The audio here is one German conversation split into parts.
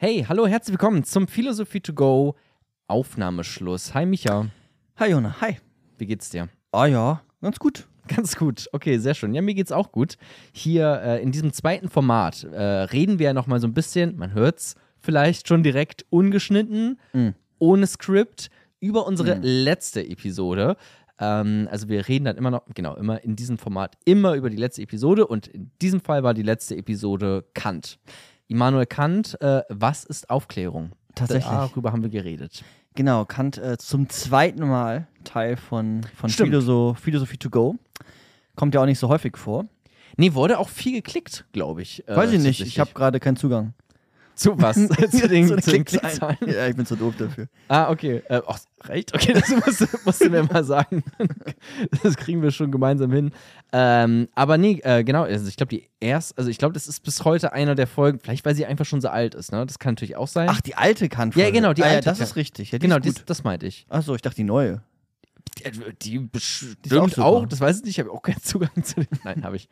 Hey, hallo, herzlich willkommen zum Philosophie to go Aufnahmeschluss. Hi Micha, Hi Jona, hi. wie geht's dir? Ah ja, ganz gut. Ganz gut. Okay, sehr schön. Ja, mir geht's auch gut. Hier äh, in diesem zweiten Format äh, reden wir ja nochmal so ein bisschen, man hört's vielleicht schon direkt ungeschnitten, Mm. ohne Skript, über unsere letzte Episode. Ähm, also wir reden dann immer noch, genau, immer in diesem Format immer über die letzte Episode und in diesem Fall war die letzte Episode Kant. Immanuel Kant, äh, was ist Aufklärung? Tatsächlich. Darüber haben wir geredet. Genau, Kant äh, zum zweiten Mal Teil von, von. Philosoph Philosophie to go. Kommt ja auch nicht so häufig vor. Nee, wurde auch viel geklickt, glaube ich. äh, Weiß ich nicht, ich habe gerade keinen Zugang. Zu was? zu den, zu den Klickzahlen. Klickzahlen? Ja, ich bin zu doof dafür. Ah, okay. Äh, ach, recht? Okay, das musst, du- musst du mir mal sagen. Das kriegen wir schon gemeinsam hin. Ähm, aber nee, äh, genau. Also ich glaube, die erst, also ich glaube, das ist bis heute einer der Folgen, vielleicht weil sie einfach schon so alt ist, ne? Das kann natürlich auch sein. Ach, die alte kant Ja, genau, die ah, alte Ja, das Kant. ist richtig. Ja, genau, ist das meinte ich. Achso, ich dachte die neue. Die, die bestimmt Die auch auch, das weiß ich nicht, ich habe auch keinen Zugang zu dem. Nein, habe ich.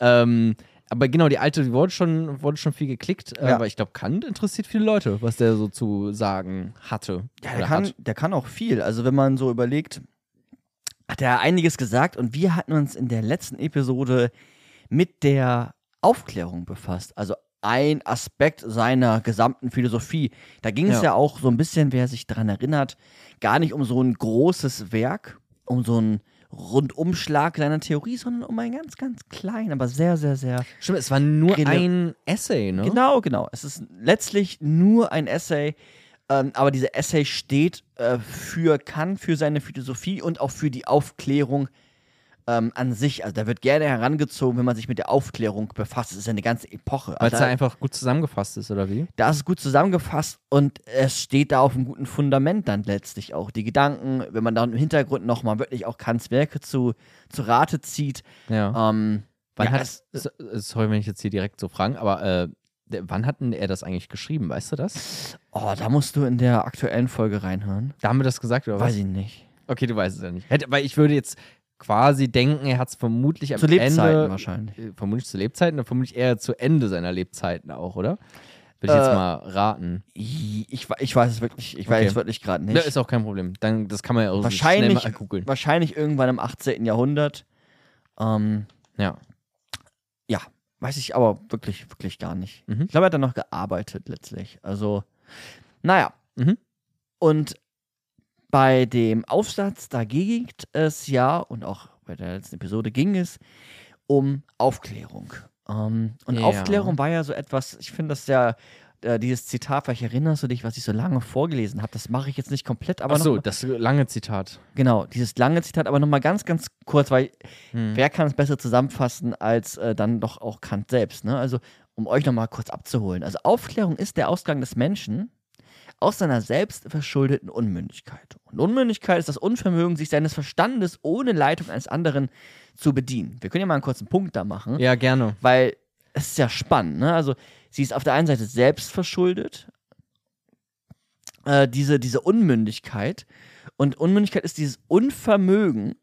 Ähm, aber genau, die alte, die wurde schon, wurde schon viel geklickt. Ja. Aber ich glaube, Kant interessiert viele Leute, was der so zu sagen hatte. Ja, der kann, hat. der kann auch viel. Also wenn man so überlegt, hat er einiges gesagt und wir hatten uns in der letzten Episode mit der Aufklärung befasst. Also ein Aspekt seiner gesamten Philosophie. Da ging es Ja. ja. auch so ein bisschen, wer sich daran erinnert, gar nicht um so ein großes Werk, um so einen Rundumschlag seiner Theorie, sondern um ein ganz, ganz klein, aber sehr, sehr, sehr Stimmt, es war nur ein Essay, ne? Genau, genau. Es ist letztlich nur ein Essay, ähm, aber dieser Essay steht äh, für Kant, für seine Philosophie und auch für die Aufklärung ähm, an sich. Also da wird gerne herangezogen, wenn man sich mit der Aufklärung befasst. Es ist ja eine ganze Epoche. Weil es Also, da einfach gut zusammengefasst ist, oder wie? da ist es gut zusammengefasst und es steht da auf einem guten Fundament dann letztlich auch. Die Gedanken, wenn man da im Hintergrund nochmal wirklich auch Kants Werke zu, zu Rate zieht. Ja. Ähm, wann ja, hat, es- so- sorry, wenn ich jetzt hier direkt so frage, aber äh, wann hat denn er das eigentlich geschrieben, weißt du das? oh, da musst du in der aktuellen Folge reinhören. Da haben wir das gesagt, oder was? Weiß ich nicht. Okay, du weißt es ja nicht. Hätte, weil ich würde jetzt quasi denken, er hat es vermutlich am Zu Lebzeiten Ende, wahrscheinlich. äh, vermutlich zu Lebzeiten, und vermutlich eher zu Ende seiner Lebzeiten auch, oder? Würde ich jetzt Äh, mal raten. Ich, ich weiß es wirklich, ich weiß Okay. es wirklich gerade nicht. Ne, ist auch kein Problem. Dann, das kann man ja auch wahrscheinlich, schnell mal googeln. wahrscheinlich irgendwann im 18. Jahrhundert. Ähm, Ja. ja, weiß ich aber wirklich, wirklich gar nicht. Mhm. Ich glaube, er hat dann noch gearbeitet letztlich. Also, naja. Mhm. Und bei dem Aufsatz, da ging es ja, und auch bei der letzten Episode ging es um Aufklärung. Ähm, und Ja. Aufklärung war ja so etwas, ich finde das ja, äh, dieses Zitat, vielleicht erinnerst du dich, was ich so lange vorgelesen habe, das mache ich jetzt nicht komplett, aber Ach so, das lange Zitat. genau, dieses lange Zitat, aber nochmal ganz, ganz kurz, weil Hm. wer kann es besser zusammenfassen als äh, dann doch auch Kant selbst, ne? Also, um euch nochmal kurz abzuholen. Also, Aufklärung ist der Ausgang des Menschen aus seiner selbstverschuldeten Unmündigkeit. Und Unmündigkeit ist das Unvermögen, sich seines Verstandes ohne Leitung eines anderen zu bedienen. Wir können ja mal einen kurzen Punkt da machen, Ja, gerne. weil es ist ja spannend, ne? Also, sie ist auf der einen Seite selbst verschuldet, äh, diese, diese Unmündigkeit. Und Unmündigkeit ist dieses Unvermögen,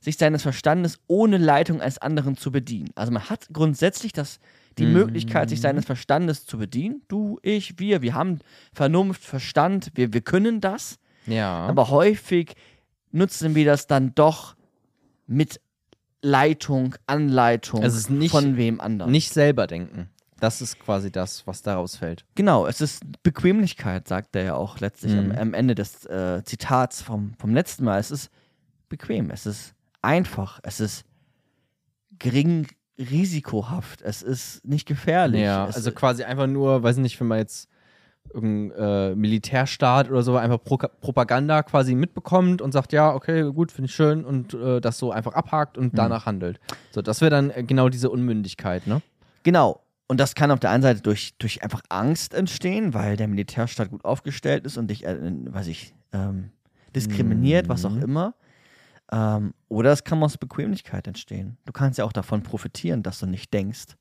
sich seines Verstandes ohne Leitung eines anderen zu bedienen. Also man hat grundsätzlich das, die Mhm. Möglichkeit, sich seines Verstandes zu bedienen. Du, ich, wir, wir haben Vernunft, Verstand, wir, wir können das. Ja. Aber häufig nutzen wir das dann doch mit Leitung, Anleitung Es ist nicht- von wem anderen. Nicht selber denken. Das ist quasi das, was daraus fällt. Genau, es ist Bequemlichkeit, sagt er ja auch letztlich Mhm. am, am Ende des äh, Zitats vom, vom letzten Mal. Es ist bequem, es ist einfach, es ist gering risikohaft, es ist nicht gefährlich. Ja, es, also quasi einfach nur, weiß nicht, wenn man jetzt irgendein äh, Militärstaat oder so einfach Pro Propaganda quasi mitbekommt und sagt, ja, okay, gut, finde ich schön und äh, das so einfach abhakt und danach handelt. So, das wäre dann äh, genau diese Unmündigkeit, ne? Genau. Und das kann auf der einen Seite durch, durch einfach Angst entstehen, weil der Militärstaat gut aufgestellt ist und dich, äh, weiß ich, ähm, diskriminiert, was auch Mhm. immer. Ähm, oder es kann aus Bequemlichkeit entstehen. Du kannst ja auch davon profitieren, dass du nicht denkst.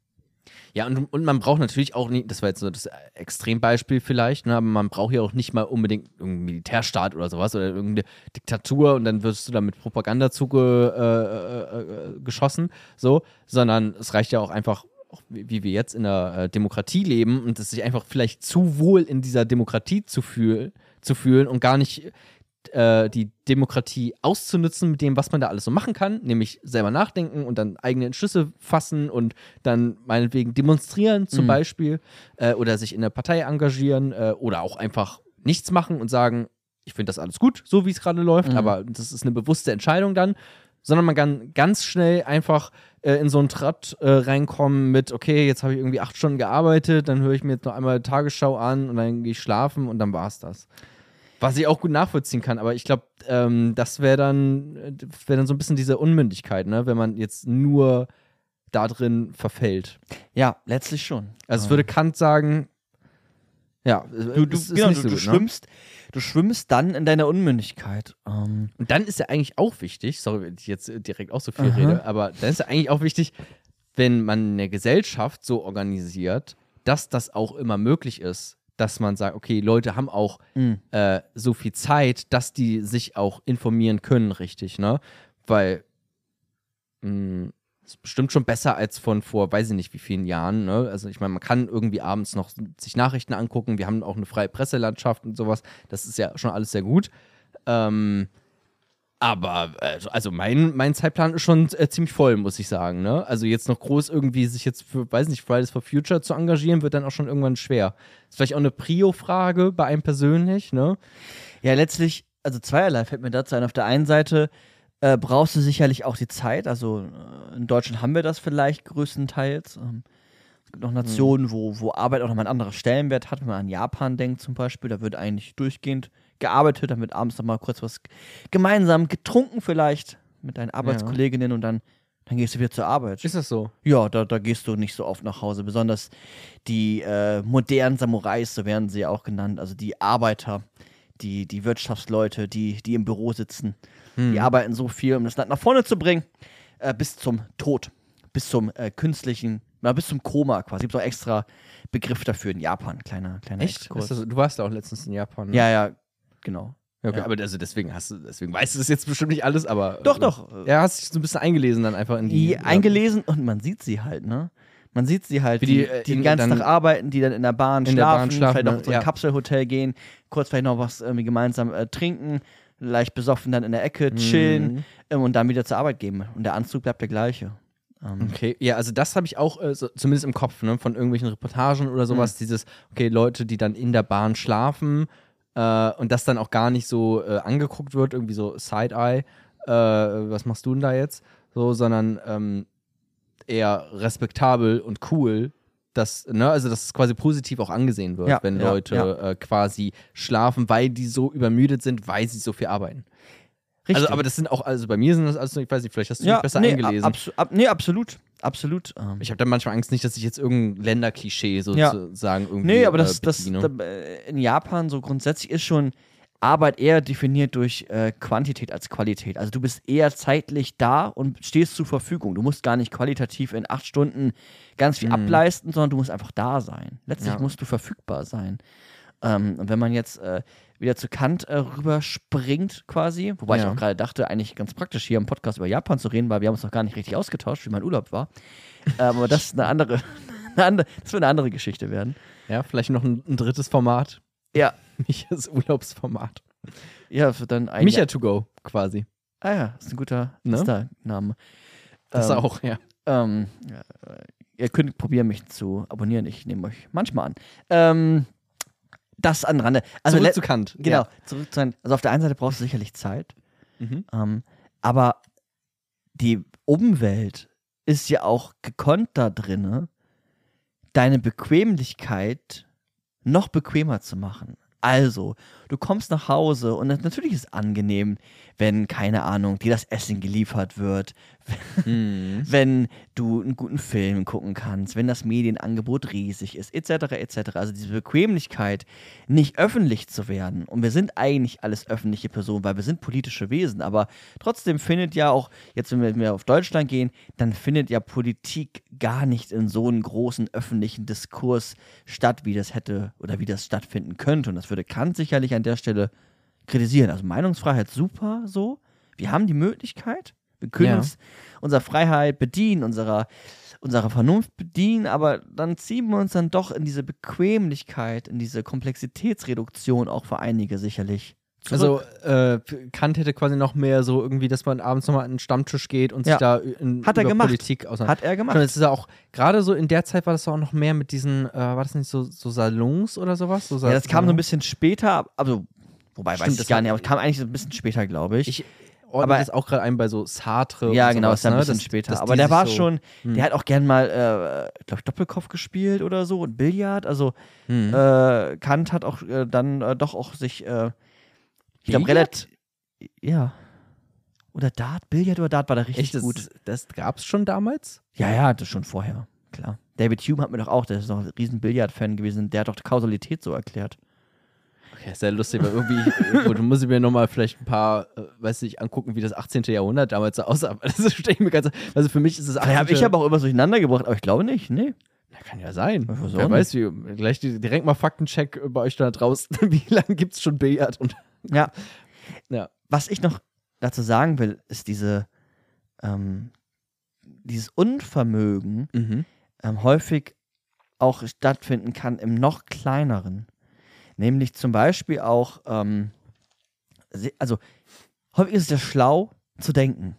Ja, und, und man braucht natürlich auch nicht, das war jetzt so das Extrembeispiel vielleicht, ne, aber man braucht ja auch nicht mal unbedingt irgendeinen Militärstaat oder sowas oder irgendeine Diktatur und dann wirst du da mit Propaganda zugeschossen, äh, äh, äh, geschossen, so, sondern es reicht ja auch einfach auch wie wie wir jetzt in einer äh, Demokratie leben und es sich einfach vielleicht zu wohl in dieser Demokratie zu, fühl zu fühlen und gar nicht äh, die Demokratie auszunutzen mit dem, was man da alles so machen kann, nämlich selber nachdenken und dann eigene Entschlüsse fassen und dann meinetwegen demonstrieren zum Mhm. Beispiel äh, oder sich in der Partei engagieren äh, oder auch einfach nichts machen und sagen, ich finde das alles gut, so wie es gerade läuft, Mhm. aber das ist eine bewusste Entscheidung dann, sondern man kann ganz schnell einfach äh, in so einen Trott äh, reinkommen mit, okay, jetzt habe ich irgendwie acht Stunden gearbeitet, dann höre ich mir jetzt noch einmal Tagesschau an und dann gehe ich schlafen und dann war es das. Was ich auch gut nachvollziehen kann, aber ich glaube, ähm, das wäre dann, wär dann so ein bisschen diese Unmündigkeit, ne? wenn man jetzt nur da drin verfällt. Ja, letztlich schon. Also es Ähm, würde Kant sagen, ja, du, du, genau, du, so du gut, ne? schwimmst, du schwimmst dann in deiner Unmündigkeit. Ähm, Und dann ist ja eigentlich auch wichtig, sorry, wenn ich jetzt äh, direkt auch so viel Aha. rede, aber dann ist ja eigentlich auch wichtig, wenn man eine Gesellschaft so organisiert, dass das auch immer möglich ist, dass man sagt, okay, Leute haben auch mh. äh, so viel Zeit, dass die sich auch informieren können, richtig, ne? Weil mh, ist bestimmt schon besser als von vor, weiß ich nicht, wie vielen Jahren, ne? Also ich meine, man kann irgendwie abends noch sich Nachrichten angucken, wir haben auch eine freie Presselandschaft und sowas, das ist ja schon alles sehr gut. Ähm, aber äh, also mein, mein Zeitplan ist schon äh, ziemlich voll, muss ich sagen. Ne? Also jetzt noch groß irgendwie sich jetzt für, weiß nicht, Fridays for Future zu engagieren, wird dann auch schon irgendwann schwer. Ist vielleicht auch eine Prio-Frage bei einem persönlich, ne? Ja, letztlich, also zweierlei fällt mir dazu ein. Auf der einen Seite äh, brauchst du sicherlich auch die Zeit. Also äh, in Deutschland haben wir das vielleicht größtenteils. Ähm, es gibt noch Nationen, wo, wo Arbeit auch nochmal einen anderen Stellenwert hat. Wenn man an Japan denkt zum Beispiel, da wird eigentlich durchgehend gearbeitet, dann wird abends nochmal kurz was gemeinsam getrunken vielleicht mit deinen Arbeitskolleginnen und dann, dann gehst du wieder zur Arbeit. Ist das so? Ja, da, da gehst du nicht so oft nach Hause. Besonders die äh, modernen Samurais, so werden sie ja auch genannt, also die Arbeiter, die, die Wirtschaftsleute, die, die im Büro sitzen. Die arbeiten so viel, um das Land nach vorne zu bringen, äh, bis zum Tod, bis zum äh, künstlichen, na, bis zum Koma quasi. Gibt auch extra Begriff dafür in Japan, kleiner, kleiner Echt? Das, du warst ja auch letztens in Japan. Ne? Ja, ja, genau. Okay, ja. aber also deswegen hast du, deswegen weißt du es jetzt bestimmt nicht alles, aber. Doch, äh, doch. Ja, hast dich so ein bisschen eingelesen dann einfach in die. Die eingelesen und man sieht sie halt, ne? Man sieht sie halt, Wie die, die, die, äh, den in- ganzen dann- Tag arbeiten, die dann in der Bahn in der schlafen, Bahn schlafen, vielleicht noch in so ein Ja. Kapselhotel gehen, kurz vielleicht noch was irgendwie gemeinsam äh, trinken, leicht besoffen dann in der Ecke chillen Mhm. und dann wieder zur Arbeit gehen. Und der Anzug bleibt der gleiche. Ähm, Okay, ja, also das habe ich auch äh, so, zumindest im Kopf, ne, von irgendwelchen Reportagen oder sowas, Mhm. dieses, okay, Leute, die dann in der Bahn schlafen äh, und das dann auch gar nicht so äh, angeguckt wird, irgendwie so Side-Eye, äh, was machst du denn da jetzt? So, sondern ähm, eher respektabel und cool, dass, ne, also dass es quasi positiv auch angesehen wird, Ja, wenn ja, Leute ja. Äh, quasi schlafen, weil die so übermüdet sind, weil sie so viel arbeiten. Richtig. Also, aber das sind auch, also bei mir sind das alles, so, ich weiß nicht, vielleicht hast du ja, dich besser nee, eingelesen. Abs ab, nee, absolut. Absolut. Ähm, Ich habe dann manchmal Angst nicht, dass ich jetzt irgendein Länderklischee Ja. sozusagen irgendwie Nee, aber das, äh, das da, äh, in Japan so grundsätzlich ist schon Arbeit eher definiert durch äh, Quantität als Qualität. Also du bist eher zeitlich da und stehst zur Verfügung. Du musst gar nicht qualitativ in acht Stunden ganz viel ableisten, sondern du musst einfach da sein. Letztlich Ja. musst du verfügbar sein. Ähm, und wenn man jetzt äh, wieder zu Kant äh, rüberspringt quasi, wobei ich Ja. auch gerade dachte, eigentlich ganz praktisch hier im Podcast über Japan zu reden, weil wir haben uns noch gar nicht richtig ausgetauscht, wie mein Urlaub war. ähm, aber das ist eine andere, eine andere, das wird eine andere Geschichte werden. ja, vielleicht noch ein, ein drittes Format. Ja, Michas Urlaubsformat. Ja, für dann ein Micha Jahr- to go, quasi. Ah ja, ist ein guter Ne? Insta-Name. Das ähm, auch, ja. Ähm, ja, ihr könnt probieren, mich zu abonnieren. Ich nehme euch manchmal an. Ähm, das an Rande. Also Zurück zu Kant. Genau, Ja. zurück zu sein. Also auf der einen Seite brauchst du sicherlich Zeit, Mhm. ähm, aber die Umwelt ist ja auch gekonnt da drinne, deine Bequemlichkeit noch bequemer zu machen. Also, du kommst nach Hause und natürlich ist es angenehm, wenn, keine Ahnung, dir das Essen geliefert wird, Mhm. wenn du einen guten Film gucken kannst, wenn das Medienangebot riesig ist, etc., etc. Also diese Bequemlichkeit, nicht öffentlich zu werden. Und wir sind eigentlich alles öffentliche Personen, weil wir sind politische Wesen. Aber trotzdem findet ja auch, jetzt wenn wir- wenn wir auf Deutschland gehen, dann findet ja Politik gar nicht in so einem großen öffentlichen Diskurs statt, wie das hätte oder wie das stattfinden könnte. Und das würde Kant sicherlich an der Stelle kritisieren. Also Meinungsfreiheit super so. Wir haben die Möglichkeit. Wir können Ja. uns unserer Freiheit bedienen, unserer, unserer Vernunft bedienen, aber dann ziehen wir uns dann doch in diese Bequemlichkeit, in diese Komplexitätsreduktion auch für einige sicherlich. Also zurück. äh, Kant hätte quasi noch mehr so irgendwie, dass man abends nochmal an den Stammtisch geht und Ja. sich da in, Hat er über gemacht. Politik auseinander. hat er gemacht. das ist ja auch, gerade so in der Zeit war das auch noch mehr mit diesen, äh, war das nicht so, so Salons oder sowas? So Ja, das kam so ein bisschen später, also wobei weiß Stimmt, ich das gar nicht, aber es kam eigentlich so ein bisschen später, glaube ich. Ich ordne Aber- das auch gerade ein bei so Sartre ja, genau, sowas, ist ein ne? bisschen dass- später. dass aber der war so, schon, hm. der hat auch gern mal, äh, glaube ich, Doppelkopf gespielt oder so und Billard. Also Hm. äh, Kant hat auch äh, dann äh, doch auch sich, äh, ich glaube, relativ, ja. Oder Dart, Billard oder Dart war da richtig Echt, das, gut. das gab es schon damals? Ja, ja, das schon vorher, klar. David Hume hat mir doch auch, der ist doch ein riesen Billard-Fan gewesen, der hat doch die Kausalität so erklärt. Okay, sehr lustig, weil irgendwie, gut, muss ich mir nochmal vielleicht ein paar, äh, weiß nicht, angucken, wie das 18. Jahrhundert damals so aussah. Das stelle ich mir ganz, also für mich ist das 18. Vielleicht habe ich aber auch immer durcheinander gebracht, aber ich glaube nicht, nee. Ja, kann ja sein. Wer weiß, wie, gleich direkt mal Faktencheck bei euch da draußen. Wie lange gibt es schon Billard? Und, Ja. Ja. Was ich noch dazu sagen will, ist diese, ähm, dieses Unvermögen mhm. ähm, häufig auch stattfinden kann im noch kleineren. Nämlich zum Beispiel auch, ähm, also häufig ist es ja schlau zu denken,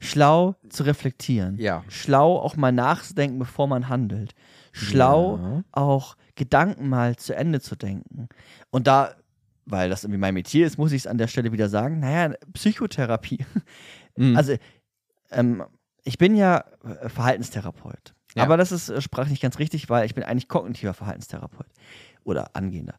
schlau zu reflektieren, Ja. schlau auch mal nachzudenken, bevor man handelt, schlau Ja. auch Gedanken mal zu Ende zu denken. Und da, weil das irgendwie mein Metier ist, muss ich es an der Stelle wieder sagen, naja, Psychotherapie. Mhm. Also, ähm, ich bin ja äh, Verhaltenstherapeut. Ja. Aber das ist äh, sprachlich ganz richtig, weil ich bin eigentlich kognitiver Verhaltenstherapeut oder angehender.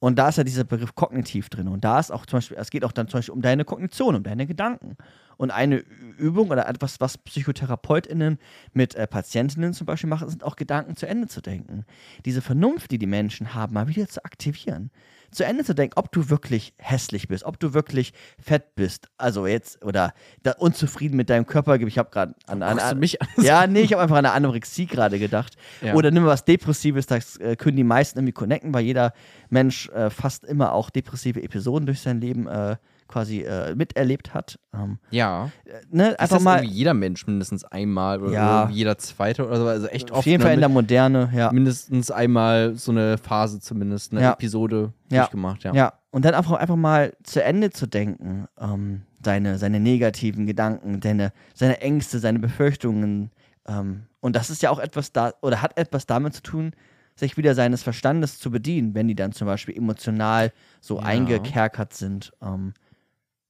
Und da ist ja dieser Begriff kognitiv drin. Und da ist auch zum Beispiel, es geht auch dann zum Beispiel um deine Kognition, um deine Gedanken. Und eine Übung oder etwas, was PsychotherapeutInnen mit äh, Patientinnen zum Beispiel machen, sind auch Gedanken zu Ende zu denken. Diese Vernunft, die die Menschen haben, mal wieder zu aktivieren. Zu Ende zu denken, ob du wirklich hässlich bist, ob du wirklich fett bist. Also jetzt, oder unzufrieden mit deinem Körper. Ich habe gerade an, an, an mich an? ja, nee, ich habe einfach an eine Anorexie gerade gedacht. Ja. Oder nimm mal was Depressives, das äh, können die meisten irgendwie connecten, weil jeder Mensch äh, fast immer auch depressive Episoden durch sein Leben äh, quasi äh, miterlebt hat. Ähm, Ja. äh, ne, Ist einfach das mal jeder Mensch mindestens einmal oder Ja. jeder zweite oder so? Also echt oft. auf jeden ne, Fall in der Moderne, ja. mindestens einmal so eine Phase zumindest, eine Ja. Episode Ja. durchgemacht, ja. Ja, und dann einfach, einfach mal zu Ende zu denken, ähm, seine, seine negativen Gedanken, seine, seine Ängste, seine Befürchtungen. Ähm, und das ist ja auch etwas da, oder hat etwas damit zu tun, sich wieder seines Verstandes zu bedienen, wenn die dann zum Beispiel emotional so Ja. eingekerkert sind. Ähm,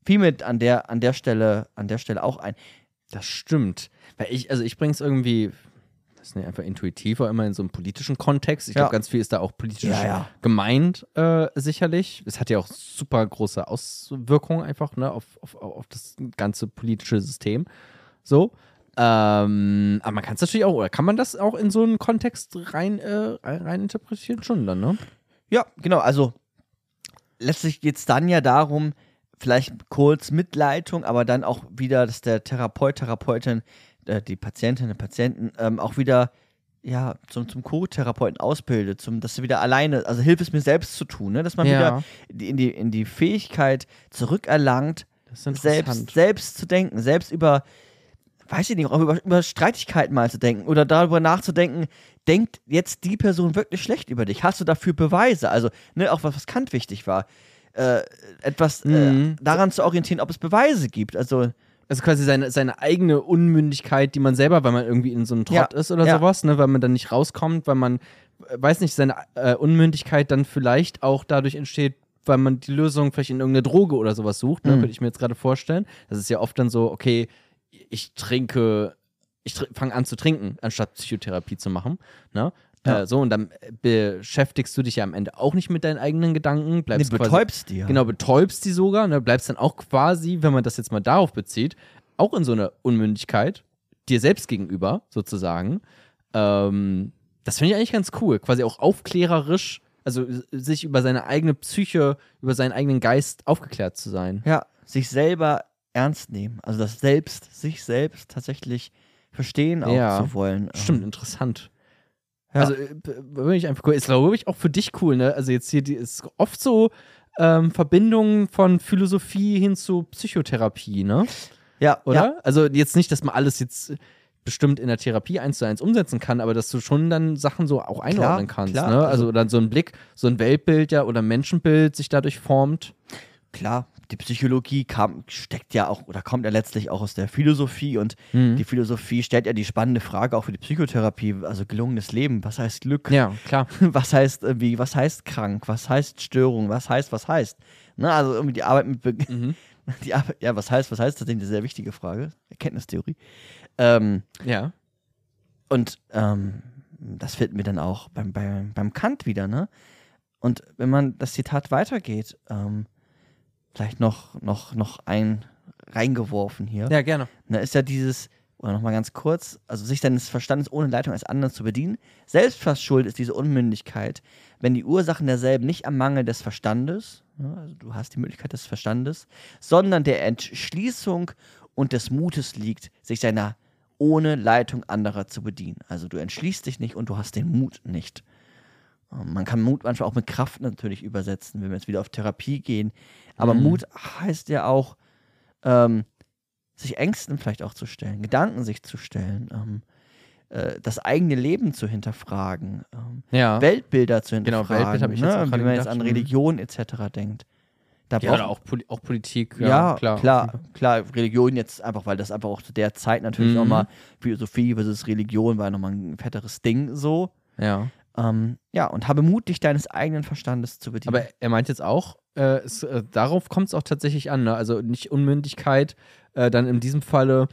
fiel mir an der, an der Stelle, an der Stelle auch ein. Das stimmt. Weil ich, also ich bringe es irgendwie, das ist nicht einfach intuitiver, immer in so einem politischen Kontext. Ich Ja. glaube, ganz viel ist da auch politisch Ja, ja. gemeint, äh, sicherlich. Es hat ja auch super große Auswirkungen einfach, ne, auf, auf, auf das ganze politische System. So. Ähm, aber man kann es natürlich auch, oder kann man das auch in so einen Kontext rein, äh, rein interpretieren? Schon dann, ne? Ja, genau. Also letztlich geht es dann ja darum, vielleicht kurz Mitleitung, aber dann auch wieder, dass der Therapeut, Therapeutin, äh, die Patientin, der Patienten ähm, auch wieder ja, zum, zum Co-Therapeuten ausbildet, zum, dass sie wieder alleine, also hilft es mir selbst zu tun, ne? dass man wieder die- in die, in die Fähigkeit zurückerlangt, selbst, selbst zu denken, selbst über, weiß ich nicht, auch über, über Streitigkeiten mal zu denken oder darüber nachzudenken, denkt jetzt die Person wirklich schlecht über dich? Hast du dafür Beweise? Also, ne, auch was, was Kant wichtig war, äh, etwas äh, Mhm. daran zu orientieren, ob es Beweise gibt. Also, Also quasi seine, seine eigene Unmündigkeit, die man selber, weil man irgendwie in so einem Trott Ja, ist oder ja. sowas, ne, weil man dann nicht rauskommt, weil man, äh, weiß nicht, seine äh, Unmündigkeit dann vielleicht auch dadurch entsteht, weil man die Lösung vielleicht in irgendeine Droge oder sowas sucht, ne, Mhm. würde ich mir jetzt gerade vorstellen. Das ist ja oft dann so, okay, ich trinke, ich tr fange an zu trinken, anstatt Psychotherapie zu machen, ne? Ja. Äh, so, und dann beschäftigst du dich ja am Ende auch nicht mit deinen eigenen Gedanken, bleibst quasi betäubst die ja. Genau, betäubst die sogar, ne, bleibst dann auch quasi, wenn man das jetzt mal darauf bezieht, auch in so einer Unmündigkeit, dir selbst gegenüber sozusagen. Ähm, das finde ich eigentlich ganz cool, quasi auch aufklärerisch, also äh, sich über seine eigene Psyche, über seinen eigenen Geist aufgeklärt zu sein. Ja, sich selber ernst nehmen. Also das Selbst, sich selbst tatsächlich verstehen auch Ja. zu wollen. Stimmt, Ähm, interessant. Ja. Also, äh, b- würde ich einfach cool. Ist, glaube ich, auch für dich cool, ne? Also, jetzt hier die, ist oft so ähm, Verbindungen von Philosophie hin zu Psychotherapie, ne? ja, oder? Ja, Also jetzt nicht, dass man alles jetzt bestimmt in der Therapie eins zu eins umsetzen kann, aber dass du schon dann Sachen so auch einordnen kannst. klar, ne? also- Also dann so ein Blick, so ein Weltbild ja oder Menschenbild sich dadurch formt. Klar, die Psychologie kam, steckt ja auch oder kommt ja letztlich auch aus der Philosophie und Mhm. die Philosophie stellt ja die spannende Frage auch für die Psychotherapie, also gelungenes Leben, was heißt Glück? Ja, klar. Was heißt irgendwie, was heißt krank? Was heißt Störung? Was heißt, was heißt? Ne, also irgendwie die Arbeit mit Be Mhm. die Arbeit, ja, was heißt, was heißt, das ist eine sehr wichtige Frage. Erkenntnistheorie. Ähm, Ja. und ähm, das finden wir dann auch beim, beim, beim Kant wieder, ne? Und wenn man das Zitat weitergeht, ähm, vielleicht noch, noch, noch ein reingeworfen hier, Ja, gerne. ne, ist ja dieses, oder nochmal ganz kurz, also sich seines Verstandes ohne Leitung eines anderen zu bedienen. Selbstverschuld ist diese Unmündigkeit, wenn die Ursachen derselben nicht am Mangel des Verstandes, ne, also du hast die Möglichkeit des Verstandes, sondern der Entschließung und des Mutes liegt, sich seiner ohne Leitung anderer zu bedienen. Also du entschließt dich nicht und du hast den Mut nicht. Ähm, Man kann Mut manchmal auch mit Kraft natürlich übersetzen, wenn wir jetzt wieder auf Therapie gehen. Aber Mhm. Mut heißt ja auch, ähm, sich Ängsten vielleicht auch zu stellen, Gedanken sich zu stellen, ähm, äh, das eigene Leben zu hinterfragen, ähm, Ja. Weltbilder zu Genau, hinterfragen. Weltbild hab ich jetzt auch ne? gerade Wenn man jetzt an mhm. Religion etc. denkt. Da ja, oder auch, Poli auch Politik. ja, Ja, klar, klar. klar, Religion jetzt einfach, weil das einfach auch zu der Zeit natürlich Mhm. nochmal Philosophie versus Religion war nochmal ein fetteres Ding so. Ja. Ähm, ja, und habe Mut, dich deines eigenen Verstandes zu bedienen. Aber er meint jetzt auch, äh, es, äh, darauf kommt es auch tatsächlich an, ne? also nicht Unmündigkeit, äh, dann in diesem Falle,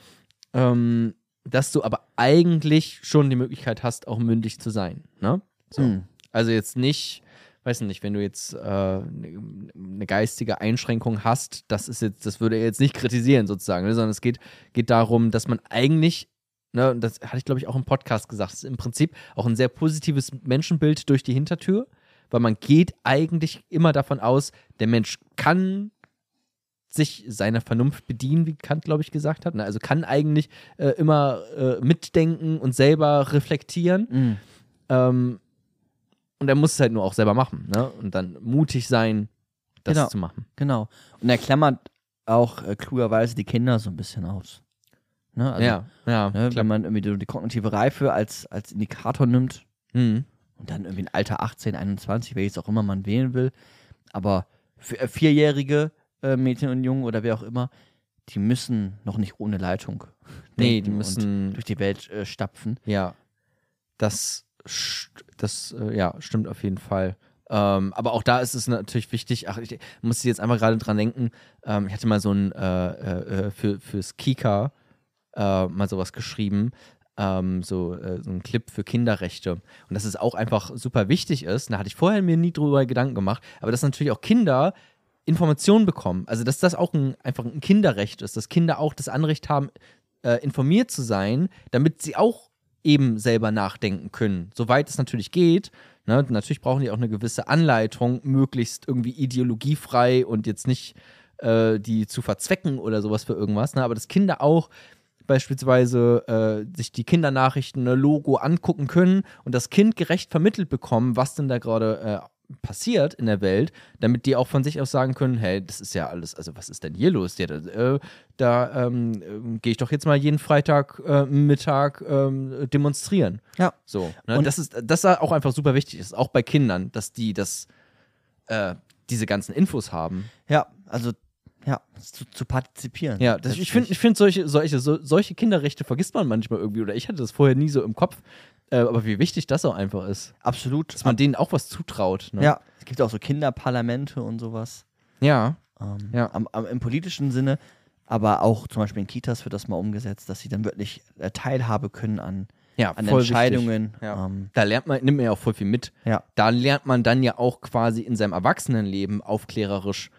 ähm, dass du aber eigentlich schon die Möglichkeit hast, auch mündig zu sein. Ne? So. Mhm. Also jetzt nicht, weiß nicht, wenn du jetzt äh, eine ne geistige Einschränkung hast, das ist jetzt, das würde er jetzt nicht kritisieren sozusagen, ne? sondern es geht, geht darum, dass man eigentlich, ne, und das hatte ich glaube ich auch im Podcast gesagt, es ist im Prinzip auch ein sehr positives Menschenbild durch die Hintertür, weil man geht eigentlich immer davon aus, der Mensch kann sich seiner Vernunft bedienen, wie Kant, glaube ich, gesagt hat. Ne? Also kann eigentlich äh, immer äh, mitdenken und selber reflektieren. Mhm. Ähm, und er muss es halt nur auch selber machen, ne? Und dann mutig sein, das Genau. zu machen. Genau. Und er klammert auch äh, klugerweise die Kinder so ein bisschen aus. Ne? Also, ja, ja, ne, wenn man irgendwie die, die kognitive Reife als, als Indikator nimmt Mhm. und dann irgendwie ein Alter 18, 21, welches auch immer man wählen will. Aber für, äh, vierjährige äh, Mädchen und Jungen oder wer auch immer, die müssen noch nicht ohne Leitung Nee, die müssen, durch die Welt äh, stapfen. ja, das, das äh, ja, stimmt auf jeden Fall. Ähm, aber auch da ist es natürlich wichtig, ach, ich muss jetzt einmal gerade dran denken, ähm, ich hatte mal so ein, äh, äh, äh, für, fürs Kika äh, mal sowas geschrieben, ähm, so, äh, so ein Clip für Kinderrechte. Und dass es auch einfach super wichtig ist, da hatte ich vorher mir nie drüber Gedanken gemacht, aber dass natürlich auch Kinder Informationen bekommen. Also dass das auch ein, einfach ein Kinderrecht ist, dass Kinder auch das Anrecht haben, äh, informiert zu sein, damit sie auch eben selber nachdenken können, soweit es natürlich geht. Ne? Natürlich brauchen die auch eine gewisse Anleitung, möglichst irgendwie ideologiefrei und jetzt nicht äh, die zu verzwecken oder sowas für irgendwas. Ne? Aber dass Kinder auch beispielsweise äh, sich die Kindernachrichten, ne, Logo angucken können und das Kind gerecht vermittelt bekommen, was denn da gerade äh, passiert in der Welt, damit die auch von sich aus sagen können, hey, das ist ja alles, also was ist denn hier los? Ja, da äh, da ähm, ähm, gehe ich doch jetzt mal jeden Freitag äh, Mittag ähm, demonstrieren. Ja. So. Ne? Und- das ist das ist auch einfach super wichtig ist, auch bei Kindern, dass die das äh, diese ganzen Infos haben. Ja, also ja, zu, zu partizipieren. Ja, das, ich finde, ich find solche, solche, so, solche Kinderrechte vergisst man manchmal irgendwie, oder ich hatte das vorher nie so im Kopf. Äh, aber wie wichtig das auch einfach ist. absolut. Dass man denen auch was zutraut. Ne? ja, es gibt auch so Kinderparlamente und sowas. Ja. Ähm, Ja. am, am, Im politischen Sinne, aber auch zum Beispiel in Kitas wird das mal umgesetzt, dass sie dann wirklich äh, Teilhabe können an, Ja, an Entscheidungen. Ja. Ähm, Da lernt man, nimmt man ja auch voll viel mit. ja, Da lernt man dann ja auch quasi in seinem Erwachsenenleben aufklärerisch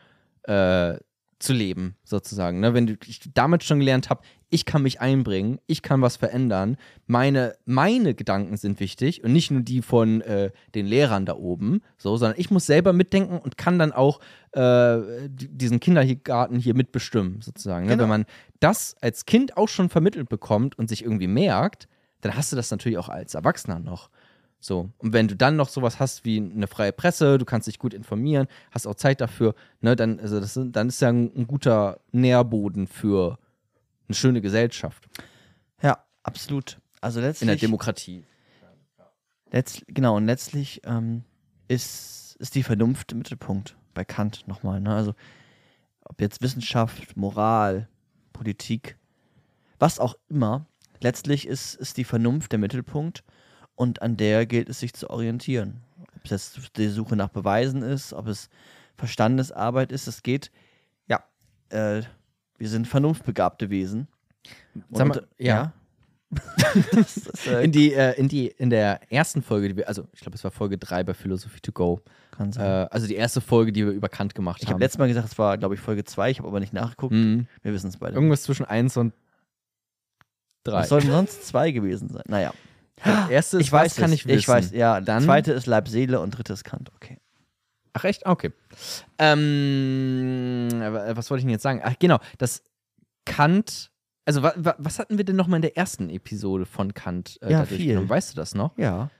äh, zu leben, sozusagen. Ne? Wenn du, ich damit schon gelernt habe, ich kann mich einbringen, ich kann was verändern, meine, meine Gedanken sind wichtig und nicht nur die von äh, den Lehrern da oben, so, sondern ich muss selber mitdenken und kann dann auch äh, die- diesen Kindergarten hier mitbestimmen, sozusagen. Ne? Genau. Wenn man das als Kind auch schon vermittelt bekommt und sich irgendwie merkt, dann hast du das natürlich auch als Erwachsener noch. So. Und wenn du dann noch sowas hast wie eine freie Presse, du kannst dich gut informieren, hast auch Zeit dafür, ne, dann, also das, dann ist ja ein, ein guter Nährboden für eine schöne Gesellschaft. ja, absolut. Also letztlich. In der Demokratie. Letzt, genau, und letztlich ähm, ist, ist die Vernunft im Mittelpunkt bei Kant nochmal. Ne? Also, ob jetzt Wissenschaft, Moral, Politik, was auch immer, letztlich ist, ist die Vernunft der Mittelpunkt und an der gilt es sich zu orientieren. Ob es jetzt die Suche nach Beweisen ist, ob es Verstandesarbeit ist, es geht, ja, äh, wir sind vernunftbegabte Wesen. Sag mal, Und, ja. das ist, äh, In, die, äh, in, die, in der ersten Folge, die wir, also ich glaube, es war Folge 3 bei Philosophy to Go. kann Äh, sein. also die erste Folge, die wir über Kant gemacht ich haben. habe letztes Mal gesagt, es war, glaube ich, Folge 2, ich habe aber nicht nachgeguckt. Mhm. Wir wissen es beide. Irgendwas zwischen 1 und 3. Es sollten sonst zwei gewesen sein. Naja. Erste Ich weiß, kann ich wissen. Ich weiß, ja. Dann- zweite ist Leib, Seele und dritte ist Kant. Okay. Ach echt? Ah, Okay. Ähm, äh, was wollte ich denn jetzt sagen? Ach genau, das Kant. Also wa, wa, was hatten wir denn nochmal in der ersten Episode von Kant? Äh, Ja, viel. durchgenommen? Weißt du das noch? Ja.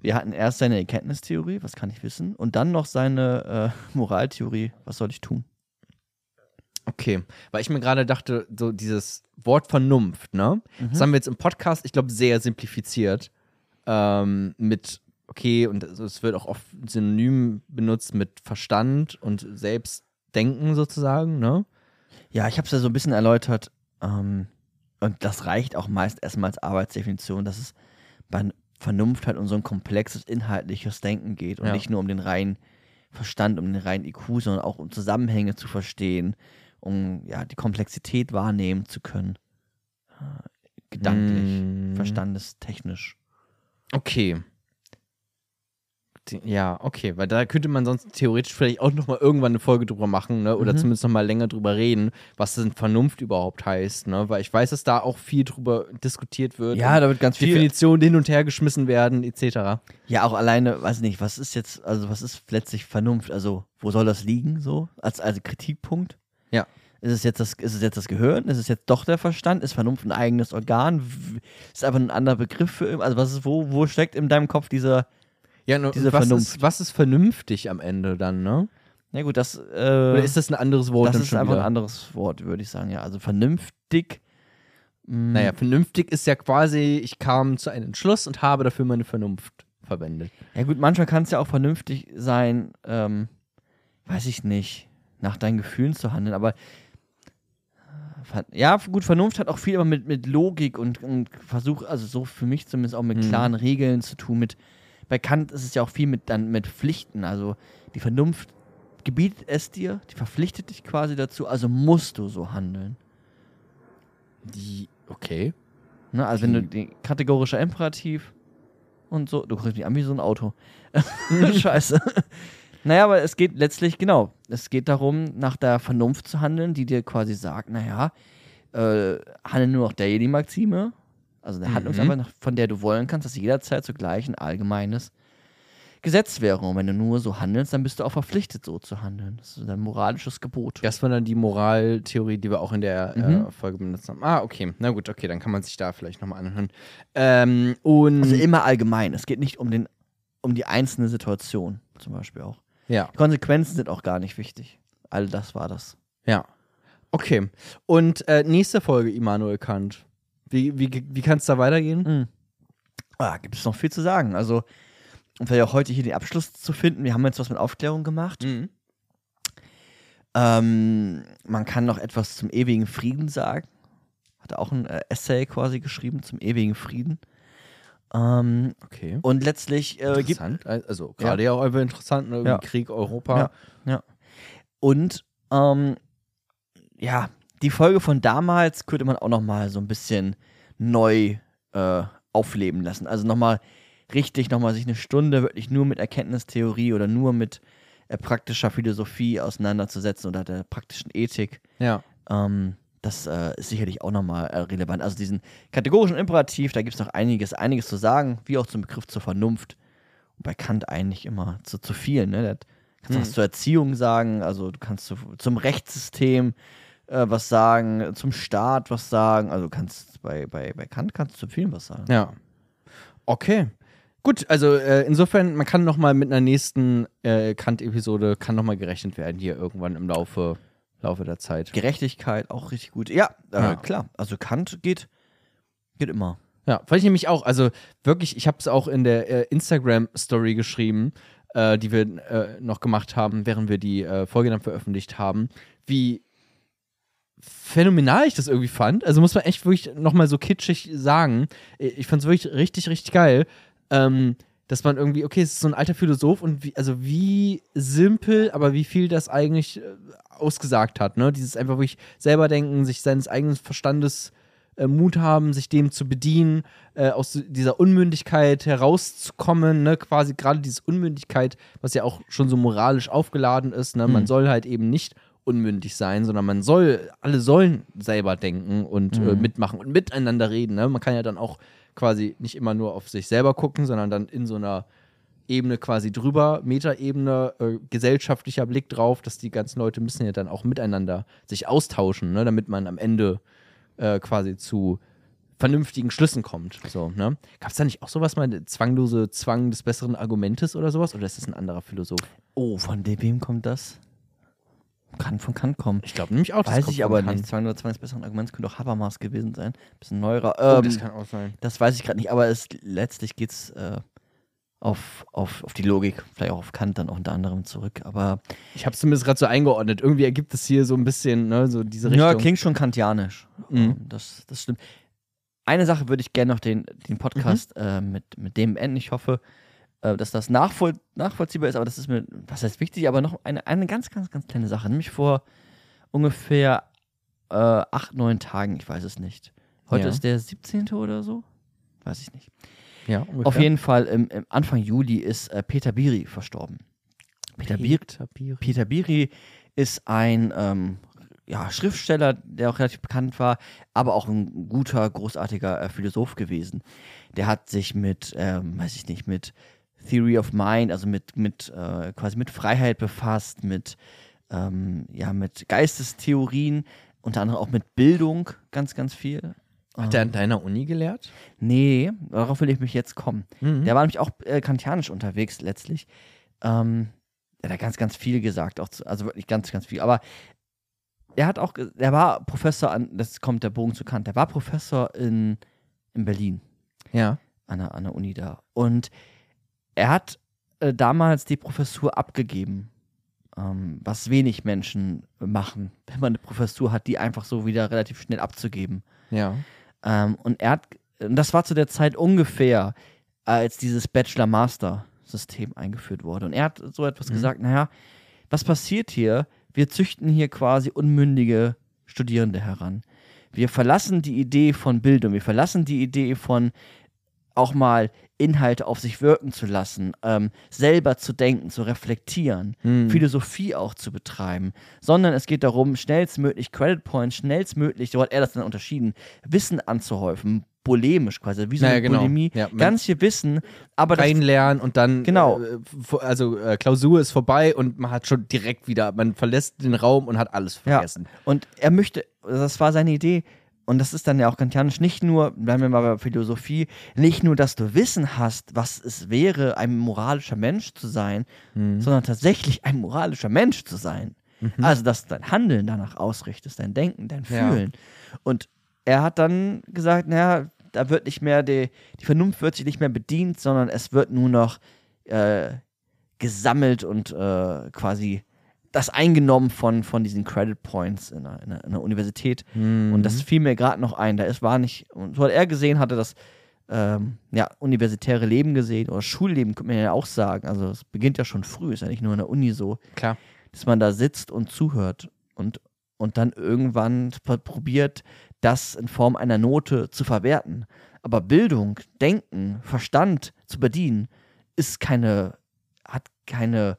Wir hatten erst seine Erkenntnistheorie, was kann ich wissen, und dann noch seine äh, Moraltheorie, was soll ich tun? Okay, weil ich mir gerade dachte, so dieses Wort Vernunft, ne? Mhm. Das haben wir jetzt im Podcast, ich glaube, sehr simplifiziert. Ähm, mit, okay, und es wird auch oft synonym benutzt mit Verstand und Selbstdenken sozusagen, ne? Ja, ich habe es ja so ein bisschen erläutert, ähm, und das reicht auch meist erstmal als Arbeitsdefinition, dass es bei Vernunft halt um so ein komplexes inhaltliches Denken geht und Ja. nicht nur um den reinen Verstand, um den reinen IQ, sondern auch um Zusammenhänge zu verstehen, um ja die Komplexität wahrnehmen zu können. Äh, gedanklich, Mm. verstandestechnisch. Okay. Ja, okay, weil da könnte man sonst theoretisch vielleicht auch nochmal irgendwann eine Folge drüber machen, ne? Oder Mhm. zumindest nochmal länger drüber reden, was denn Vernunft überhaupt heißt, ne? Weil ich weiß, dass da auch viel drüber diskutiert wird. Ja, da wird ganz viel. Definitionen hin und her geschmissen werden, etc. Ja, auch alleine, weiß nicht, was ist jetzt, also was ist letztlich Vernunft? Also, wo soll das liegen, so? Als, als Kritikpunkt? Ja. Ist es, jetzt das, ist es jetzt das Gehirn? Ist es jetzt doch der Verstand? Ist Vernunft ein eigenes Organ? Ist einfach ein anderer Begriff für Also was ist, wo, wo steckt in deinem Kopf dieser. Ja, und Diese was Vernunft. Ist, was ist vernünftig am Ende dann, ne? Na gut, das, äh, Oder ist das ein anderes Wort das ist einfach wieder? ein anderes Wort, würde ich sagen, ja. Also vernünftig. mh, Naja, vernünftig ist ja quasi, ich kam zu einem Entschluss und habe dafür meine Vernunft verwendet. Ja gut, manchmal kann es ja auch vernünftig sein, ähm, weiß ich nicht, nach deinen Gefühlen zu handeln, aber äh, ja, gut, Vernunft hat auch viel immer mit, mit Logik und, und Versuch, also so für mich zumindest auch mit Mhm. klaren Regeln zu tun. Mit, bei Kant ist es ja auch viel mit, dann mit Pflichten, also die Vernunft gebietet es dir, die verpflichtet dich quasi dazu, also musst du so handeln. Die, okay. Ne? Also wenn du Die- die kategorischer Imperativ und so, du guckst mich an wie so ein Auto. Scheiße. Naja, aber es geht letztlich, genau, es geht darum, nach der Vernunft zu handeln, die dir quasi sagt, naja, äh, handle nur nach derjenigen Maxime, also der Mhm. Handlungsarbeit, von der du wollen kannst, dass jederzeit zugleich ein allgemeines Gesetz wäre. Und wenn du nur so handelst, dann bist du auch verpflichtet, so zu handeln. Das ist ein moralisches Gebot. Das war dann die Moraltheorie, die wir auch in der Mhm. äh, Folge benutzt haben. Ah, okay. Na gut, okay, dann kann man sich da vielleicht nochmal anhören. Ähm, und Also immer allgemein. Es geht nicht um, den, um die einzelne Situation, zum Beispiel auch. Ja, Die Konsequenzen sind auch gar nicht wichtig. All das war das. ja. Okay. Und äh, nächste Folge, Immanuel Kant. Wie, wie, wie kann es da weitergehen? Mhm. Ah, gibt es noch viel zu sagen. Also, um vielleicht auch heute hier den Abschluss zu finden, wir haben jetzt was mit Aufklärung gemacht. Mhm. Ähm, man kann noch etwas zum ewigen Frieden sagen. Hat er auch ein äh, Essay quasi geschrieben zum ewigen Frieden. Ähm, Okay. und letztlich äh, gibt Interessant. Also gerade ja. auch interessant, ne? Ja. Krieg Europa. Ja. Und ähm, ja, die Folge von damals könnte man auch noch mal so ein bisschen neu äh, aufleben lassen. Also noch mal richtig, noch mal sich eine Stunde wirklich nur mit Erkenntnistheorie oder nur mit äh, praktischer Philosophie auseinanderzusetzen oder der praktischen Ethik. Ja. Ähm, das äh, ist sicherlich auch nochmal äh, relevant. Also diesen kategorischen Imperativ, da gibt es noch einiges, einiges zu sagen, wie auch zum Begriff zur Vernunft. Und bei Kant eigentlich immer zu, zu viel. Ne? Der, kannst du Mhm. was zur Erziehung sagen, also du kannst zu, zum Rechtssystem äh, was sagen, zum Staat was sagen. Also kannst bei, bei, bei Kant kannst du zu vielen was sagen. Ja. Okay. Gut, also äh, insofern, man kann noch mal mit einer nächsten äh, Kant-Episode, kann noch mal gerechnet werden hier irgendwann im Laufe, Laufe der Zeit. Gerechtigkeit auch richtig gut. Ja, äh, Ja. klar. Also Kant geht Geht immer. Ja, fand ich nämlich auch. Also wirklich, ich habe es auch in der äh, Instagram-Story geschrieben, äh, die wir äh, noch gemacht haben, während wir die äh, Folge dann veröffentlicht haben, wie phänomenal ich das irgendwie fand. Also muss man echt wirklich nochmal so kitschig sagen. Ich fand es wirklich richtig, richtig geil. Ähm, dass man irgendwie, okay, es ist so ein alter Philosoph und wie, also wie simpel, aber wie viel das eigentlich äh, ausgesagt hat, ne? Dieses einfach wirklich selber denken, sich seines eigenen Verstandes äh, Mut haben, sich dem zu bedienen, äh, aus dieser Unmündigkeit herauszukommen, ne? Quasi gerade diese Unmündigkeit, was ja auch schon so moralisch aufgeladen ist, ne? Man Mhm. soll halt eben nicht unmündig sein, sondern man soll, alle sollen selber denken und äh, Mhm. mitmachen und miteinander reden. Ne? Man kann ja dann auch quasi nicht immer nur auf sich selber gucken, sondern dann in so einer Ebene quasi drüber, Metaebene, äh, gesellschaftlicher Blick drauf, dass die ganzen Leute müssen ja dann auch miteinander sich austauschen, ne? damit man am Ende äh, quasi zu vernünftigen Schlüssen kommt. So, ne? Gab es da nicht auch sowas mal, zwanglose Zwang des besseren Argumentes oder sowas? Oder ist das ein anderer Philosoph? Oh, von dem wem kommt das? Kann von Kant kommen. Ich glaube nämlich auch, Weiß ich aber nicht. Zwang oder Zwang des besseren Arguments könnte auch Habermas gewesen sein. Bisschen neuerer. Oh, Ähm, das kann auch sein. Das weiß ich gerade nicht, aber es, letztlich geht es äh, auf, auf, auf die Logik, vielleicht auch auf Kant dann auch unter anderem zurück. Aber Ich habe es zumindest gerade so eingeordnet. Irgendwie ergibt es hier so ein bisschen, ne, so diese Richtung. ja, klingt schon kantianisch. Mhm. Ähm, Das, das stimmt. Eine Sache würde ich gerne noch den, den Podcast Mhm. äh, mit, mit dem enden. Ich hoffe, äh, dass das nachvoll, nachvollziehbar ist, aber das ist mir, was heißt wichtig, aber noch eine, eine ganz, ganz, ganz kleine Sache. Nämlich vor ungefähr äh, acht, neun Tagen, ich weiß es nicht. Heute Ja. ist der 17. oder so? Weiß ich nicht. Ja, ungefähr. Auf jeden Fall, im, im Anfang Juli ist äh, Peter Biri verstorben. Peter, Biri, Peter Biri. Peter Biri ist ein ähm, ja, Schriftsteller, der auch relativ bekannt war, aber auch ein guter, großartiger äh, Philosoph gewesen. Der hat sich mit, ähm, weiß ich nicht, mit Theory of Mind, also mit, mit äh, quasi mit Freiheit befasst, mit, ähm, ja, mit Geistestheorien, unter anderem auch mit Bildung ganz, ganz viel. Hat der an deiner Uni gelehrt? Nee, darauf will ich mich jetzt kommen. Mhm. Der war nämlich auch äh, kantianisch unterwegs letztlich. Ähm, der hat ganz, ganz viel gesagt, auch zu, also wirklich ganz, ganz viel. Aber er hat auch, der war Professor an, das kommt der Bogen zu Kant, der war Professor in, in Berlin Ja. an der, an der Uni da. Und er hat äh, damals die Professur abgegeben, ähm, was wenig Menschen machen, wenn man eine Professur hat, die einfach so wieder relativ schnell abzugeben. Ja. Ähm, und er hat, und das war zu der Zeit ungefähr, als dieses Bachelor-Master-System eingeführt wurde. Und er hat so etwas Mhm. gesagt, naja, was passiert hier? Wir züchten hier quasi unmündige Studierende heran. Wir verlassen die Idee von Bildung, wir verlassen die Idee von auch mal Inhalte auf sich wirken zu lassen, ähm, selber zu denken, zu reflektieren, Hm. Philosophie auch zu betreiben, sondern es geht darum, schnellstmöglich Credit Points, schnellstmöglich, so hat er das dann unterschieden, Wissen anzuhäufen, polemisch quasi, wie so Naja, eine genau. Bulimie, Ja, ganz viel Wissen, aber Reinlernen und dann, Genau. äh, also äh, Klausur ist vorbei und man hat schon direkt wieder, man verlässt den Raum und hat alles Ja. vergessen. Und er möchte, das war seine Idee, und das ist dann ja auch kantianisch, nicht nur, bleiben wir mal bei Philosophie, nicht nur, dass du Wissen hast, was es wäre, ein moralischer Mensch zu sein, Mhm. sondern tatsächlich ein moralischer Mensch zu sein. Also, dass du dein Handeln danach ausrichtest, dein Denken, dein Ja. Fühlen. Und er hat dann gesagt, naja, da wird nicht mehr, die, die Vernunft wird sich nicht mehr bedient, sondern es wird nur noch äh, gesammelt und äh, quasi das eingenommen von, von diesen Credit Points in einer, in einer, in einer Universität. Mhm. Und das fiel mir gerade noch ein. Da ist, war nicht, und so hat er gesehen, hatte das ähm, ja, universitäre Leben gesehen oder Schulleben, könnte man ja auch sagen. Also es beginnt ja schon früh, ist ja nicht nur in der Uni so, Klar. dass man da sitzt und zuhört und, und dann irgendwann probiert, das in Form einer Note zu verwerten. Aber Bildung, Denken, Verstand zu bedienen, ist keine, hat keine,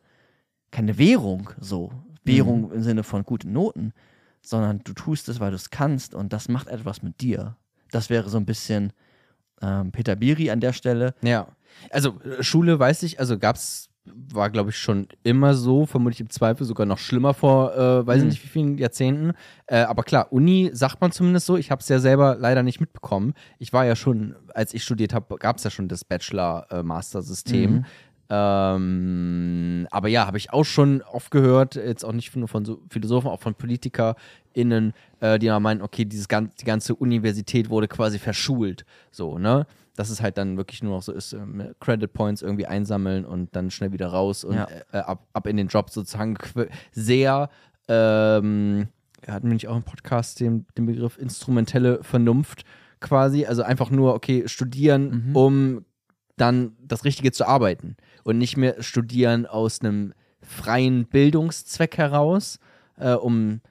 keine Währung so. Währung im Sinne von guten Noten, sondern du tust es, weil du es kannst und das macht etwas mit dir. Das wäre so ein bisschen ähm, Peter Biri an der Stelle. Ja. Also äh, Schule weiß ich, also gab's, war glaube ich schon immer so, vermutlich im Zweifel sogar noch schlimmer vor, äh, weiß ich Mhm. nicht wie vielen Jahrzehnten. Äh, aber klar, Uni sagt man zumindest so. Ich habe es ja selber leider nicht mitbekommen. Ich war ja schon, als ich studiert habe, gab es ja schon das Bachelor-Master-System. Mhm. Ähm, aber ja, habe ich auch schon oft gehört, jetzt auch nicht nur von so Philosophen, auch von PolitikerInnen, äh, die ja meinen, okay, dieses gan die ganze Universität wurde quasi verschult. So, ne? Dass es halt dann wirklich nur noch so ist, äh, Credit Points irgendwie einsammeln und dann schnell wieder raus und Ja. äh, ab, ab in den Job sozusagen sehr, ähm, wir hatten nämlich auch im Podcast den, den Begriff instrumentelle Vernunft quasi, also einfach nur, okay, studieren, Mhm. um dann das Richtige zu arbeiten und nicht mehr studieren aus einem freien Bildungszweck heraus, äh, um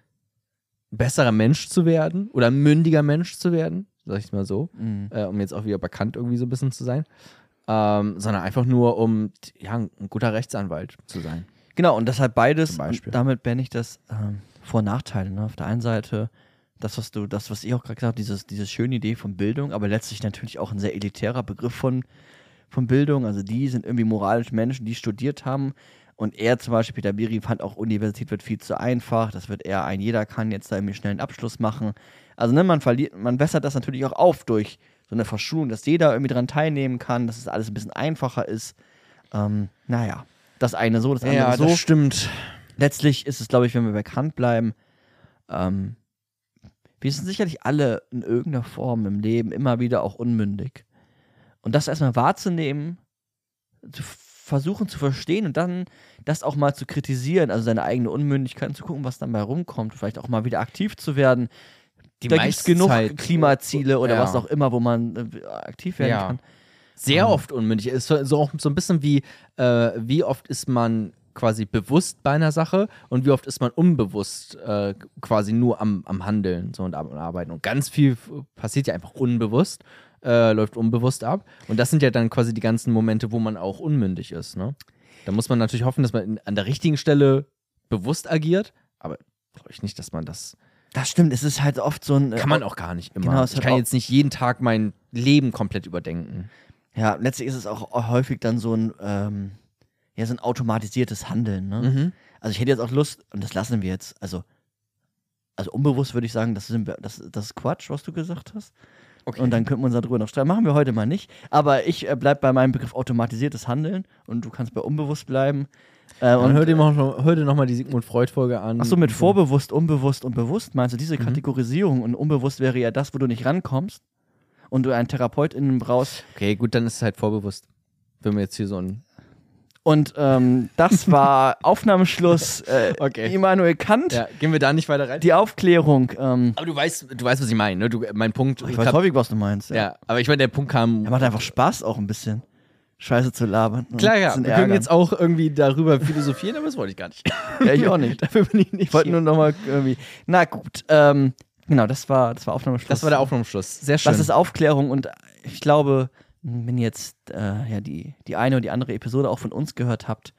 besserer Mensch zu werden oder mündiger Mensch zu werden, sag ich mal so, Mhm. äh, um jetzt auch wieder bekannt irgendwie so ein bisschen zu sein, ähm, sondern einfach nur, um ja, ein guter Rechtsanwalt zu sein. Genau, und deshalb beides, damit bin ich das ähm, Vor- und Nachteile. Ne? Auf der einen Seite das, was du, das, was ich auch gerade gesagt habe, dieses, diese schöne Idee von Bildung, aber letztlich natürlich auch ein sehr elitärer Begriff von, von Bildung. Also die sind irgendwie moralische Menschen, die studiert haben. Und er zum Beispiel, Peter Biri, fand auch, Universität wird viel zu einfach. Das wird eher ein, jeder kann jetzt da irgendwie schnell einen Abschluss machen. Also ne, man verliert, man wässert das natürlich auch auf durch so eine Verschulung, dass jeder irgendwie daran teilnehmen kann, dass es alles ein bisschen einfacher ist. Ähm, naja, das eine so, das andere so stimmt. letztlich ist es, glaube ich, wenn wir bekannt bleiben, ähm, wir sind sicherlich alle in irgendeiner Form im Leben immer wieder auch unmündig. Und das erstmal wahrzunehmen, zu versuchen zu verstehen und dann das auch mal zu kritisieren, also seine eigene Unmündigkeit und zu gucken, was dann bei rumkommt, vielleicht auch mal wieder aktiv zu werden. Die da gibt es genug Zeit- Klimaziele oder Ja. was auch immer, wo man äh, aktiv werden Ja. kann. Sehr Mhm. oft unmündig. Ist so, so auch so ein bisschen wie, äh, wie oft ist man quasi bewusst bei einer Sache und wie oft ist man unbewusst äh, quasi nur am, am Handeln so und am Arbeiten. Und ganz viel passiert ja einfach unbewusst, äh, läuft unbewusst ab. Und das sind ja dann quasi die ganzen Momente, wo man auch unmündig ist. Ne? Da muss man natürlich hoffen, dass man in, an der richtigen Stelle bewusst agiert, aber glaube ich nicht, dass man das. Das stimmt, es ist halt oft so ein. äh, Kann man auch gar nicht immer. Genau, ich kann jetzt nicht jeden Tag mein Leben komplett überdenken. Ja, letztlich ist es auch häufig dann so ein, ähm, ja, so ein automatisiertes Handeln. Ne? Mhm. Also ich hätte jetzt auch Lust, und das lassen wir jetzt, also, also unbewusst würde ich sagen, das, sind, wir- das, das ist Quatsch, was du gesagt hast. Okay. Und dann könnten wir uns darüber noch streiten. Machen wir heute mal nicht. Aber ich äh, bleib bei meinem Begriff automatisiertes Handeln und du kannst bei unbewusst bleiben. Äh, Und und hör dir, noch, hör dir noch mal die Sigmund Freud-Folge an. Achso, mit vorbewusst, unbewusst und bewusst meinst du diese Mhm. Kategorisierung und unbewusst wäre ja das, wo du nicht rankommst und du einen TherapeutInnen brauchst. Okay, gut, dann ist es halt vorbewusst. Wenn wir jetzt hier so ein. Und ähm, das war Aufnahmeschluss äh, Okay. Immanuel Kant. Ja, gehen wir da nicht weiter rein. Die Aufklärung. Ähm, Aber du weißt, du weißt, was ich meine, ne? Du, mein Punkt. ich weiß häufig, was du meinst. ja. aber ich meine, der Punkt kam. Er macht einfach Spaß auch ein bisschen. Scheiße zu labern. Klar, ja. Wir können ärgern. jetzt auch irgendwie darüber philosophieren, aber das wollte ich gar nicht. Ja, ich auch nicht. Dafür bin ich nicht. Ich wollte nur nochmal irgendwie. Na gut. Ähm, genau, das war, das war Aufnahmeschluss. das war der Aufnahmeschluss. Sehr schön. Das ist Aufklärung und ich glaube, wenn ihr jetzt äh, ja, die, die eine oder die andere Episode auch von uns gehört habt,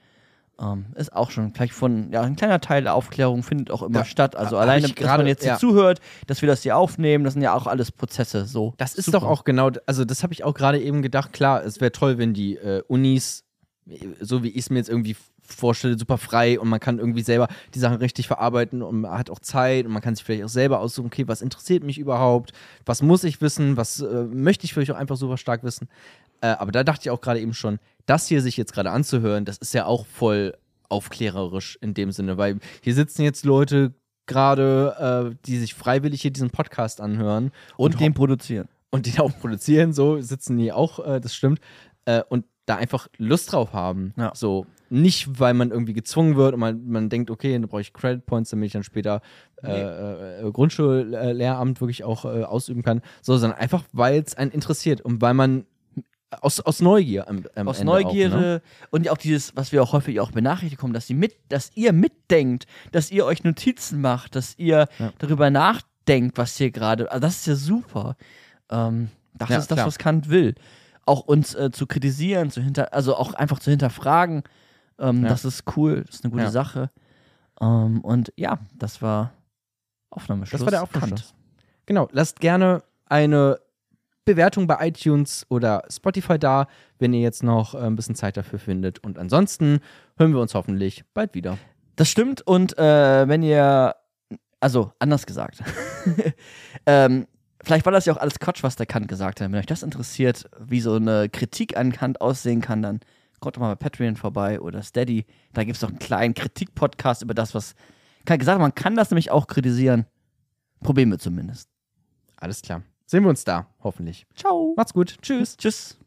ähm, ist auch schon vielleicht von, ja, ein kleiner Teil der Aufklärung findet auch immer Ja, statt. Also alleine, dass gerade- man jetzt hier ja. zuhört, dass wir das hier aufnehmen, das sind ja auch alles Prozesse so. Das ist Super. doch auch genau, also das habe ich auch gerade eben gedacht. Klar, es wäre toll, wenn die äh, Unis, so wie ich es mir jetzt irgendwie vorstelle, super frei und man kann irgendwie selber die Sachen richtig verarbeiten und man hat auch Zeit und man kann sich vielleicht auch selber aussuchen, okay, was interessiert mich überhaupt, was muss ich wissen, was äh, möchte ich vielleicht auch einfach super stark wissen. Äh, aber da dachte ich auch gerade eben schon, das hier sich jetzt gerade anzuhören, das ist ja auch voll aufklärerisch in dem Sinne, weil hier sitzen jetzt Leute gerade, äh, die sich freiwillig hier diesen Podcast anhören Und den produzieren. und den auch produzieren, so sitzen die auch, äh, das stimmt, äh, und da einfach Lust drauf haben. Ja. So, nicht, weil man irgendwie gezwungen wird und man, man denkt, okay, dann brauche ich Credit Points, damit ich dann später äh, äh, Grundschullehramt wirklich auch äh, ausüben kann, so, sondern einfach, weil es einen interessiert und weil man aus, aus Neugier am, am Aus Ende Neugierde Auch, ne? und auch dieses, was wir auch häufig auch benachrichtigt bekommen, dass, sie mit, dass ihr mitdenkt, dass ihr euch Notizen macht, dass ihr Ja. darüber nachdenkt, was hier gerade, also das ist ja super. Ähm, das Ja, ist das, klar. was Kant will. Auch uns äh, zu kritisieren, zu hinter, also auch einfach zu hinterfragen, ähm, Ja. das ist cool, das ist eine gute Ja. Sache. Ähm, und ja, das war Aufnahmeschluss. Das war der Aufnahmeschluss. Genau, lasst gerne eine Bewertung bei iTunes oder Spotify da, wenn ihr jetzt noch äh, ein bisschen Zeit dafür findet. Und ansonsten hören wir uns hoffentlich bald wieder. Das stimmt und äh, wenn ihr, also anders gesagt, ähm, vielleicht war das ja auch alles Quatsch, was der Kant gesagt hat. Wenn euch das interessiert, wie so eine Kritik an Kant aussehen kann, dann Kommt doch mal bei Patreon vorbei oder Steady. Da gibt es doch einen kleinen Kritik-Podcast über das, was Kai gesagt hat. Man kann das nämlich auch kritisieren. Probieren wir zumindest. Alles klar. Sehen wir uns da, hoffentlich. Ciao. Macht's gut. Tschüss. Tschüss.